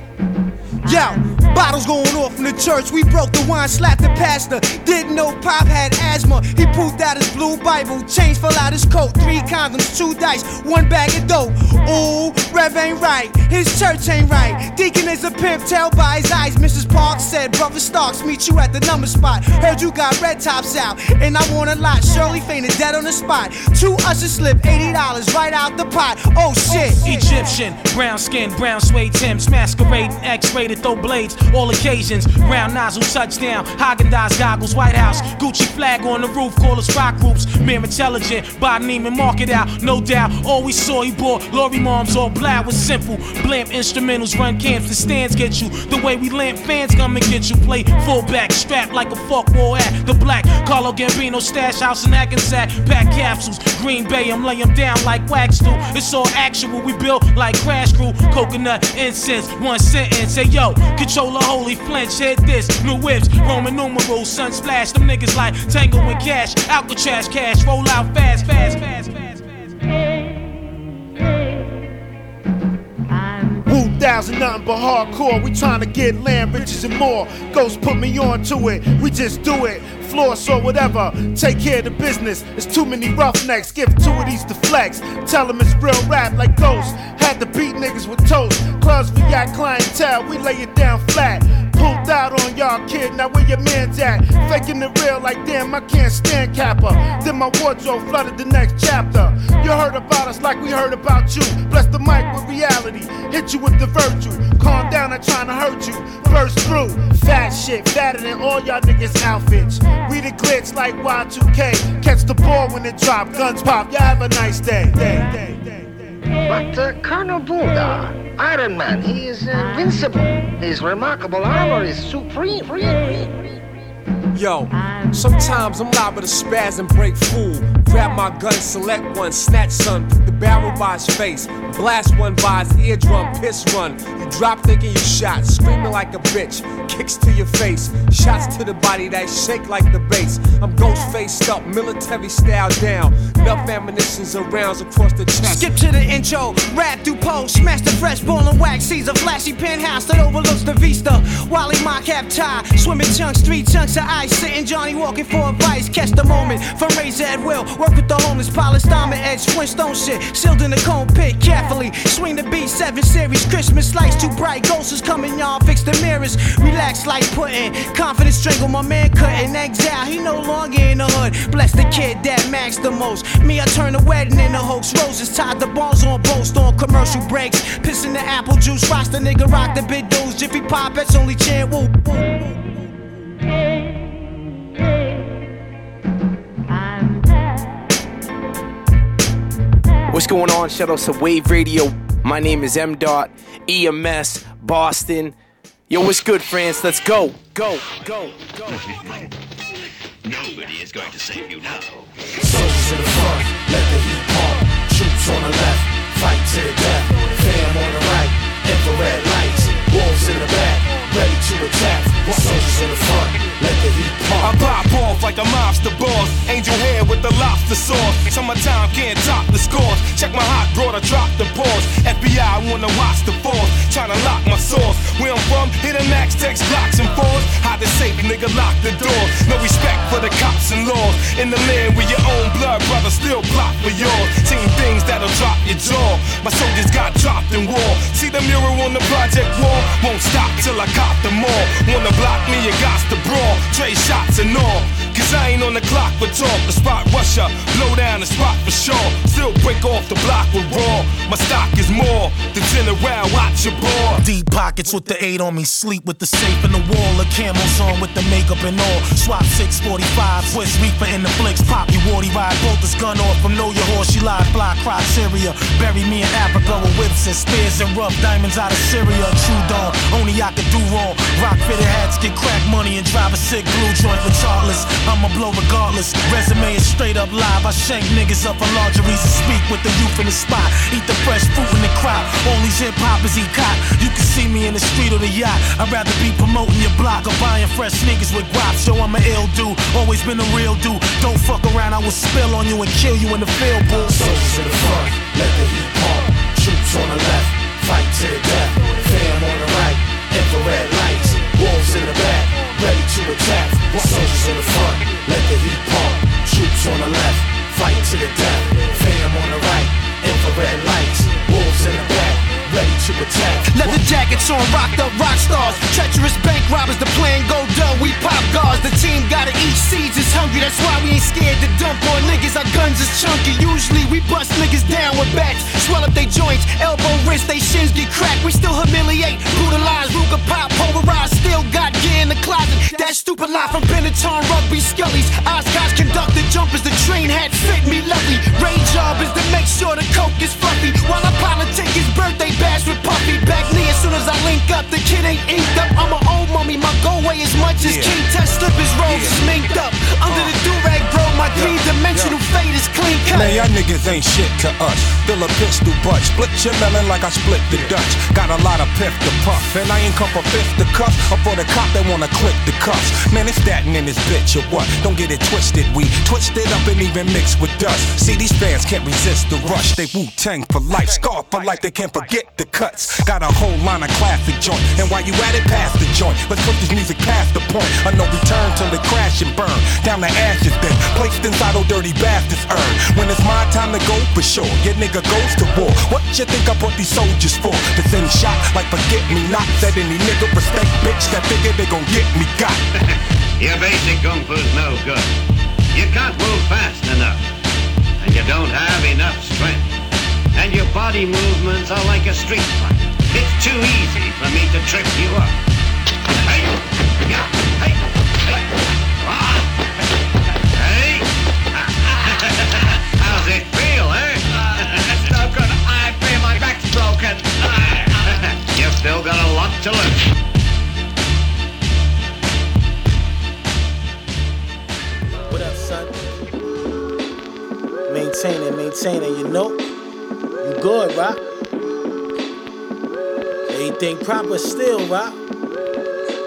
Yo, bottles going off in the church. We broke the wine, slapped the pastor. Didn't know Pop had asthma. He pooped out his blue Bible. Chains fell out his coat. Three condoms, two dice, one bag of dope. Ooh, Rev ain't right. His church ain't right. Deacon is a pimp, tell by his eyes. Mrs. Park said, Brother Starks, meet you at the number spot. Heard you got red tops out, and I want a lot. Shirley fainted dead on the spot. Two ushers slipped $80 right out the pot. Oh shit. Egyptian, brown skin, brown suede Timbs, masquerading, X-rated, throw blades, all occasions. Round nozzle, touchdown, Haagen-Dazs goggles, White House, Gucci flag on the roof, call us rock groups. Mere intelligent, buy Neiman, mark it out, no doubt. All we saw, he bought Lori moms, all black was simple. Blamp instrumentals, run camps, the stands get you. The way we lamp fans come and get you. Play fullback, strapped like a fuck war at the black. Carlo Gambino stash house in Hackensack, pack capsules. Green Bay, I'm lay 'em down like wax do. It's all actual, we built like Crash Crew. Coconut incense, one sentence. Say yo, control a holy flinch, hit this. New whips, Roman numerals, sun splash. Them niggas like Tango and Cash, Alcatraz cash, roll out fast, fast, fast, fast. Wu thousand nothing but hardcore. We trying to get land, riches, and more. Ghost put me on to it. We just do it. Floss or whatever. Take care of the business. It's too many roughnecks. Give two of these to flex. Tell them it's real rap like Ghost. Had to beat niggas with toast. Clubs we got clientele. We lay it down flat. Pulled out on y'all, kid. Now where your man's at? Faking the real like damn, I can't stand Kappa. Then my wardrobe flooded the next chapter. You heard about us like we heard about you. Bless the mic with reality. Hit you with the virtue. Calm down, I'm trying to hurt you. Burst through. Fat shit, fatter than all y'all niggas' outfits. We the glitch like Y2K. Catch the ball when it drop. Guns pop. Y'all have a nice day. day, day, day. But uh, Colonel Bulldog, Iron Man, he is invincible. His remarkable armor is supreme. Yo, sometimes I'm liable to spaz and break fool. Grab my gun, select one, snatch some, put the barrel by his face. Blast one by his eardrum, piss run. You drop thinking you shot, screaming like a bitch. Kicks to your face, shots to the body that shake like the bass. I'm ghost faced up, military style down. Enough ammunitions and rounds across the chest. Skip to the intro, rap through post, smash the fresh ball and wax. Sees a flashy penthouse that overlooks the vista. Wally my cap tie, swimming chunks, three chunks of ice. Sitting Johnny walking for advice. Catch the moment, fundraiser at will. Work with the homeless, polished diamond edge, Flintstone shit. Sealed in the cone pit, carefully. Swing the B7 series, Christmas lights too bright. Ghosts is coming, y'all. Fix the mirrors, relax like pudding. Confidence strangle my man cutting exile. He no longer in the hood. Bless the kid that max the most. Me, I turn the wedding into hoax. Roses tied the balls on post on commercial breaks. Pissing the apple juice, watch the nigga rock the big dudes. Jiffy pop, that's only chant woo. What's going on? Shout out to Wave Radio. My name is M. Dot EMS Boston. Yo, what's good, friends? Let's go, go, go, go. Nobody is going to save you now. Soldiers in the front, let the heat pump. Troops on the left, fight to the death. Fam on the right, infrared lights. Wolves in the back, ready to attack. Soldiers in the front, let the heat pump. I pop off like a mobster boss. Angel hair with the lobster sauce. Summertime can't top the scores. Check my hot broad, I drop the pause. FBI wanna watch the force. Tryna lock my source. Where I'm from, hit a max text blocks and fours. Hide the safe, nigga, lock the door. No respect for the cops and laws. In the land where your own blood brother still block for yours. Seen things that'll drop your jaw. My soldiers got dropped in war. See the mural on the project wall? Won't stop till I cop them all. Wanna block me, you got to brawl. Trade shots and all. Cause I ain't on the clock for talk. The spot rusher, blow down the spot for sure. Still break off the block with raw. My stock is more than 10 around, watch your ball. Deep pockets with the eight on me, sleep with the safe in the wall. The camels on with the makeup and all. Swap 645, Swiss Reaper in the flicks. Pop you warty ride, bolt this gun off from Know Your Horse. She lied, fly criteria. Bury me in Africa with whips and spears and rough diamonds out of Syria. True dawn, only I could do wrong. Rock fitted hats, get crack money, and drive a sick blue joint regardless. I'ma blow regardless. Resume is straight up live. I shank niggas up for lingeries and speak with the youth in the spot. Eat the fresh fruit in the crop. All these hip hoppers eat cop. You can see me in the street or the yacht. I'd rather be promoting your block or buying fresh niggas with guaps. Yo, I'm an ill dude. Always been a real dude. Don't fuck around, I will spill on you and kill you in the field, boo. Soldiers in the front, let the heat pump. Troops on the left, fight to the death. Fam on the right, infrared lights. Wolves in the back, ready to attack. Soldiers in the front, let the heat pump. Troops on the left, fight to the death. Fam on the right, infrared lights. Wolves in the back, ready to attack. Leather jackets on, rocked up rock stars. Treacherous bank robbers, the plan go dumb. We pop guards, the team gotta eat seeds, is hungry. That's why we ain't scared to dump on niggas. Our guns is chunky. Usually we bust niggas down with bats. Swell up they joints, elbow, wrist, they shins get cracked. We still humiliate, brutalize, Ruger pop, pulverize. Still got gear in the closet. That stupid lie from Benetton rugby scullies. Oscars conducted jumpers, the train had fit me lovely. Rain job is to make sure the coke is fluffy. While I politic his birthday bash with Puffy. Back knee as soon as I link up, the kid ain't inked up. I'm an old mummy, my go way as much as Yeah. King Test slip his robes is minked up. Under the do-rag, bro, my three dimensional fate is clean cut. Man, y'all niggas ain't shit to us. Fill a pistol butt, split your melon like I split the Dutch. Got a lot of piff to puff, and I ain't come for fifth to cuff, or for the cop that wanna click the cuffs. Man, it's that in this bitch or what? Don't get it twisted, we twist it up and even mix with dust. See, these fans can't resist the rush. They Wu Tang for life, scar for life, they can't forget the cuts. Got a whole line of classic joint, and while you at it, pass the joint. Let's put this music past the point. A no return till it crash and burn. Down the ashes then, placed inside Ol' Dirty Bastard's urn. When it's my time to go, for sure, your nigga goes to war. What you think I brought these soldiers for? To send shot like forget me not. Said any nigga respect bitch that figure they gon' get me got. Your basic kung fu's no good. You can't move fast enough. And you don't have enough strength. Body movements are like a street fight. It's too easy for me to trip you up. Hey, yeah, hey, ah, hey. How's it feel, eh? No good. I feel my back's broken. You've still got a lot to learn. What up, son? Maintaining, maintaining, you know? Good, right? Everything proper still, right?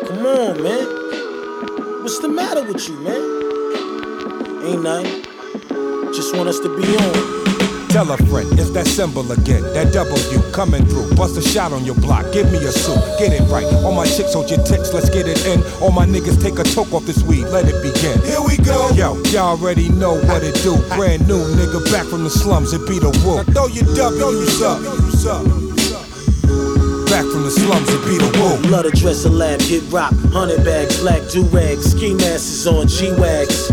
Come on, man. What's the matter with you, man? Ain't nothing. Just want us to be on. Tell a friend, it's that symbol again. That W coming through. Bust a shot on your block. Give me a suit. Get it right. All my chicks hold your tits. Let's get it in. All my niggas take a toke off this weed. Let it begin. Here we go. Yo, y'all already know what it do. Brand new nigga back from the slums. It be the Wu. Now throw your W's up. Back from the slums. It be the woo. Love to dress a lab, get rock, hundred bags, black do rags, ski masks on G wags.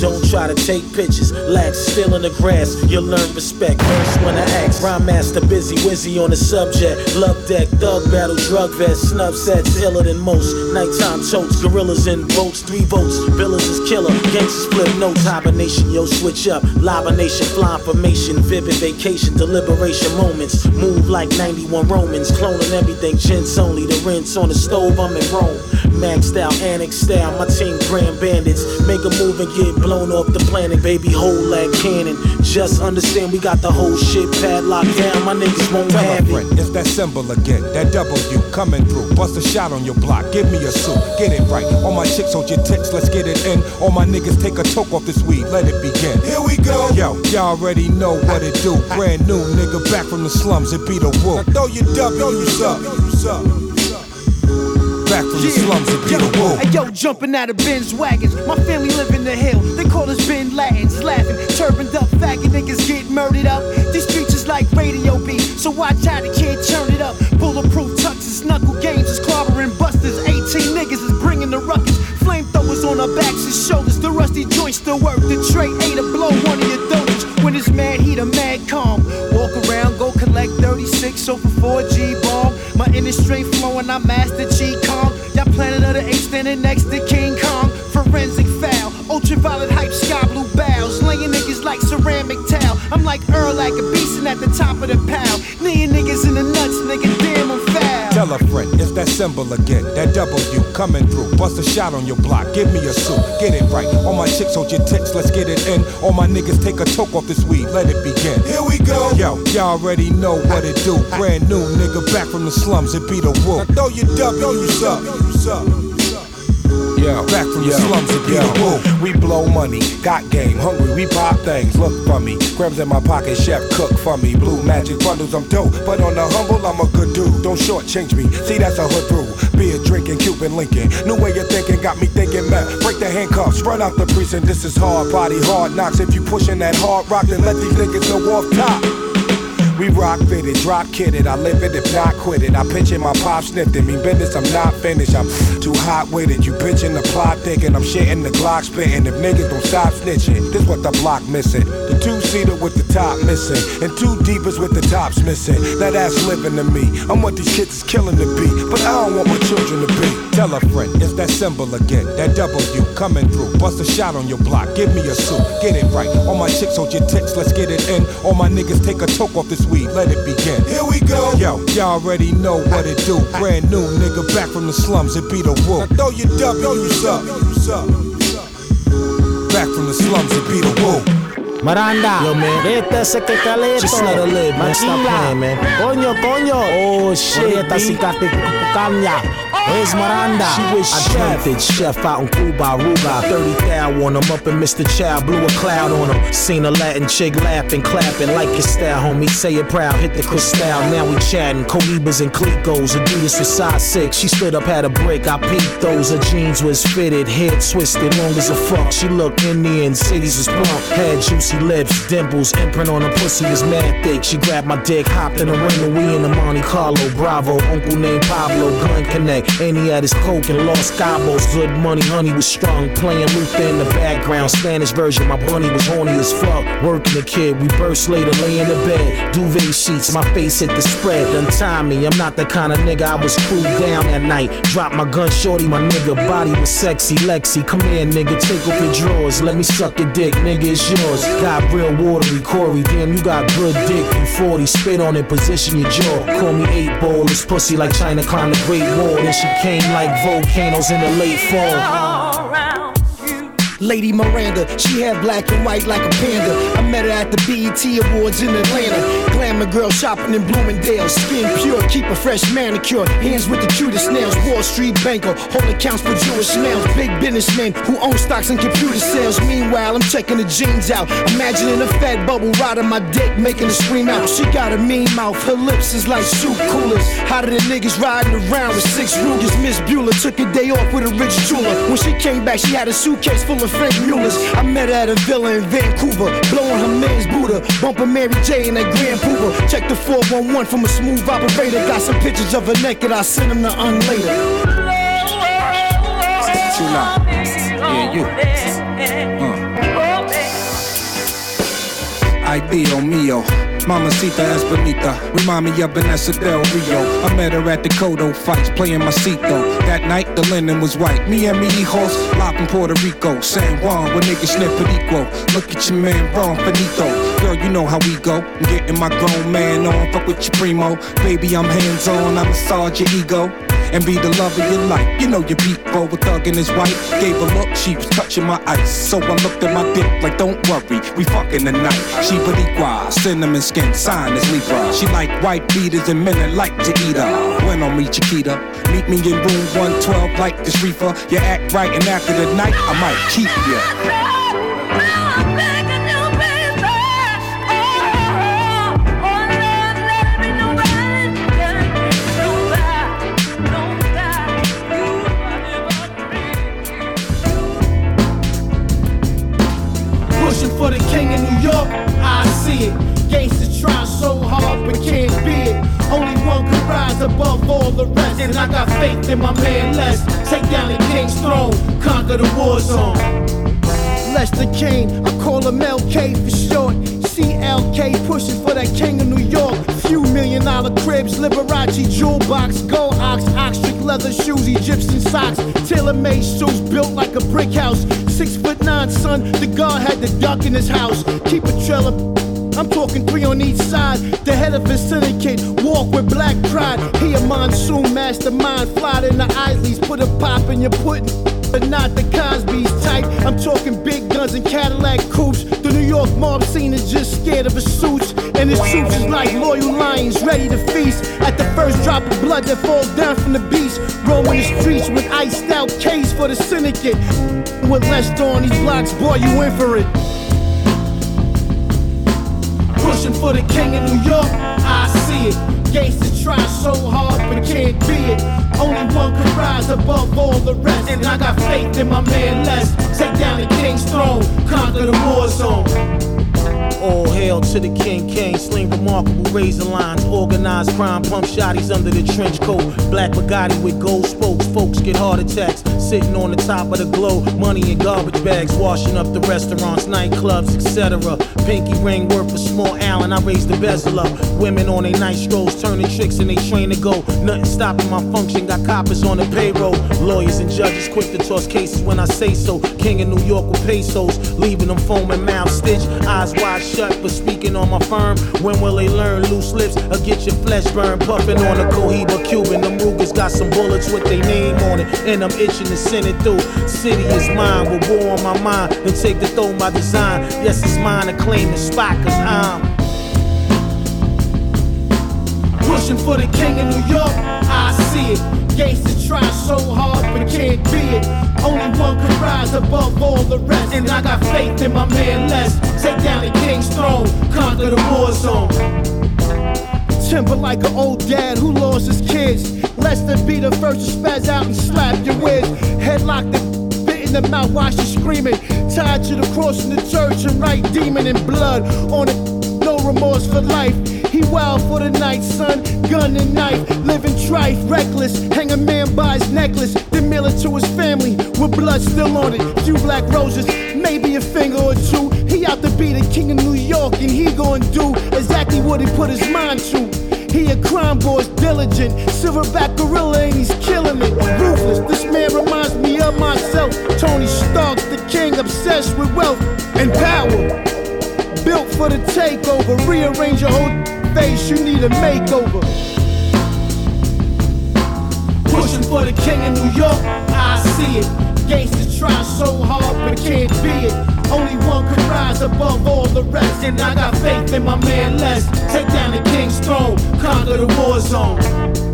Don't try to take pictures, lax, still in the grass. You'll learn respect. First when I ask, rhyme master busy, wizzy on the subject. Love deck, thug battle, drug vest, snub sets, iller than most. Nighttime totes, gorillas in boats, three votes. Villas is killer, gangsters flip notes, hibernation, yo switch up. Libernation, fly formation, vivid vacation, deliberation moments. Move like 91 Romans, cloning everything, gents only. The rinse on the stove, I'm in Rome. Maxed out, annex style, my team grand bandits. Make a move and get blown off the planet, baby, hold like cannon. Just understand we got the whole shit padlocked down, my niggas won't Tell a have it. friend, it's that symbol again. That W coming through. Bust a shot on your block. Give me a suit. Get it right. All my chicks hold your tits. Let's get it in. All my niggas take a toke off this weed. Let it begin. Here we go. Yo, y'all already know what it do. Brand new nigga back from the slums. It be the Wu. Now throw your W's up. Back from the slums. It be the Wu. Hey, yo, jumping out of Benz wagons. My family live in the hill. They call us Ben Latins. Laughing, turbaned up, faggot niggas get murdered up. These streets is like radio beat. So watch how the kid turn it up. Bulletproof tuxes, knuckle games is clobbering busters. 18 niggas is bringing the ruckus. Flamethrowers on our backs and shoulders. The rusty joints still work. The tray ain't a blow one of your donuts. When it's mad heat, a mad calm. Walk around, go collect 36 over 4G bomb. My inner straight flowing, I master G Kong. Y'all planet of the apes standing next to King Kong. Forensic foul, ultraviolet hype, sky blue bows. Laying niggas like ceramic towel. I'm like Earl like a beastin' at the top of the pile. Kneeing niggas in the Tell a friend, it's that symbol again. That W coming through. Bust a shot on your block. Give me a suit. Get it right. All my chicks hold your tits. Let's get it in. All my niggas take a toke off this weed. Let it begin. Here we go. Yo, y'all already know what it do. Brand new nigga back from the slums. It be the Wu. Now throw your W's up. Yeah, back from the slums the. We blow money, got game, hungry, we pop things, look for me. Grams in my pocket, chef cook for me. Blue magic bundles, I'm dope. But on the humble, I'm a good dude. Don't shortchange me. See, that's a hood rule. Beer drinking, Cuban Lincoln. New way of thinking got me thinking, man. Break the handcuffs, run out the precinct. This is hard body, hard knocks. If you pushing that hard rock, then let these niggas know off top. We rock fitted, drop kitted. I live it if not quit it. I pitch it, my pop it. Me business, I'm not finished. I'm too hot with it. You bitchin' the plot thinking I'm shitting the Glock spitting. If niggas don't stop snitching, this what the block missing. The two seater with the top missing, and two deepers with the tops missing. Now that's living to me. I'm what these kids is killing to be, but I don't want my children to be. Tell a friend, it's that symbol again. That W coming through. Bust a shot on your block. Give me a suit. Get it right. All my chicks hold your tits. Let's get it in. All my niggas take a toke off this weed. Let it begin. Here we go. Yo, y'all already know what it do. Brand new nigga back from the slums. It be the Wu. Now throw your W's up. Back from the slums. It be the Wu. Miranda, yo man, vete ese que caleto. Just let her live, man. Stop playing, man. Coño, coño. Oh shit, esta cicatricaña. It's oh. Miranda. She was chef. I chef out in Cuba, Aruba. 30 thou on him up in Mr. Chow. Blew a cloud on him. Seen a Latin chick laughing, clapping like your style, homie. Say it proud, hit the crystal. Now we chatting. Cohibas and Clicos. Adidas was size six. She stood up, had a break. I peeped those. Her jeans was fitted, head twisted, long as a fuck. She looked Indian, cities was plump. Had juicy lips, dimples, imprint on her pussy was mad thick. She grabbed my dick, hopped in the ring, we in the Monte Carlo. Bravo, uncle named Pablo, gun connect. And he had his coke and lost gobbles. Good money, honey was strong. Playing Luther in the background. Spanish version, my bunny was horny as fuck. Working the kid, we burst later, lay in the bed. Duvet sheets, my face hit the spread. Untie me, I'm not the kind of nigga I was cool down that night. Drop my gun, shorty, my nigga. Body was sexy, Lexi. Come here, nigga, take off your drawers. Let me suck your dick, nigga, it's yours. Got real watery, Corey. Damn, you got good dick. You 40, spit on it, position your jaw. Call me eight ball, this pussy like China climbed the Great Wall. Then she came like volcanoes in the late fall. Lady Miranda, she had black and white like a panda. I met her at the BET Awards in Atlanta. Glamour girl shopping in Bloomingdale. Skin pure, keep a fresh manicure. Hands with the cutest nails. Wall Street banker, hold accounts for Jewish males. Big businessmen who own stocks and computer sales. Meanwhile, I'm checking the jeans out. Imagining a fat bubble riding my dick, making her scream out. She got a mean mouth, her lips is like soup coolers. Hotter than niggas riding around with six Rugers. Miss Bueller took a day off with a rich jeweler. When she came back, she had a suitcase full of Franck Mullers. I met her at a villa in Vancouver, blowing her man's Buddha, bumping Mary J in that Grand Pooper. Check the 411 from a smooth operator. Got some pictures of her naked, I sent them to unlater. Too loud. Yeah, you. Uh. Ay, Dio Mamacita Espinita, remind me of Vanessa Del Rio. I met her at the Cotto fights, playing my seat though. That night, the linen was white. Me and me hijos, live in Puerto Rico. San Juan, where niggas snip Perico. Look at your man, Ron Finito. Girl, you know how we go. I'm getting my grown man on, fuck with your primo. Baby, I'm hands on, I massage your ego and be the love of your life. You know your beat people with thug and his wife. Gave a look, she was touching my ice. So I looked at my dick like, don't worry, we fucking tonight. She Boricua, cinnamon skin, sign is Libra. She like white beaters and men that like to eat her. When on me, Chiquita, meet me in room 112 like this reefer. You act right, and after the night, I might keep you. The rest. And I got faith in my man Les. Take down the king's throne, conquer the war zone. Lester Kane, I call him LK for short. CLK pushing for that king of New York. Few million dollar cribs, Liberace jewel box, gold ox, oxtrick leather shoes, Egyptian socks, tailor made shoes built like a brick house. Six foot nine, son, the guard had the duck in his house. Keep a trailer I'm talking three on each side. The head of his syndicate, walk with black pride. He a monsoon mastermind, fly in the Isleys, put a pop in your pudding but not the Cosby's type. I'm talking big guns and Cadillac coupes. The New York mob scene is just scared of his suits. And his troops is like loyal lions ready to feast. At the first drop of blood that falls down from the beast. Roaming the streets with iced out K's for the syndicate. With less on these blocks, boy, you in for it. For the king of New York, I see it. Gangsters try so hard but can't be it. Only one could rise above all the rest. And I got faith in my man Les. Take down the king's throne, conquer the war zone. All hail to the King king, sling remarkable razor lines, organized crime, pump shotties under the trench coat. Black Bugatti with gold spokes, folks get heart attacks. Sitting on the top of the globe, money in garbage bags, washing up the restaurants, nightclubs, etc. Pinky ring worth a small Allen, I raise the bezel up. Women on their night strolls, turning tricks and they train to go. Nothing stopping my function, got coppers on the payroll. Lawyers and judges quick to toss cases when I say so. King of New York with pesos, leaving them foaming mouth stitched, eyes wide shut for speaking on my firm. When will they learn loose lips or get your flesh burned? Puffing on a Cohiba Cuban. Them Rugers got some bullets with their name on it, and I'm itching to send it through. City is mine, with war on my mind. Then take the throne my design. Yes, it's mine to claim the spot, cause I'm pushing for the king of New York. I see it. Gangsters try so hard but can't be it. Only one can rise above all the rest. And I got faith in my man Les. Take down the king's throne, conquer the war zone. Timber like an old dad who lost his kids. Less than be the first to spaz out and slap your whiz. Headlock the bit in the mouth while she's screaming. Tied to the cross in the church and right demon in blood. On it, no remorse for life. He wild for the night, son. Gun and knife, living trife, reckless. Hang a man by his necklace, then mail it to his family with blood still on it. Few black roses, maybe a finger or two. He out to be the king of New York, and he gonna do exactly what he put his mind to. He a crime boss, diligent, silverback gorilla, and he's killing it. Ruthless, this man reminds me of myself. Tony Stark, the king, obsessed with wealth and power. Built for the takeover, rearrange your whole face, you need a makeover. Pushing for the king of New York, I see it. Gangsters try so hard but can't be it. Only one can rise above all the rest. And I got faith in my man Les. Take down the king's throne, conquer the war zone.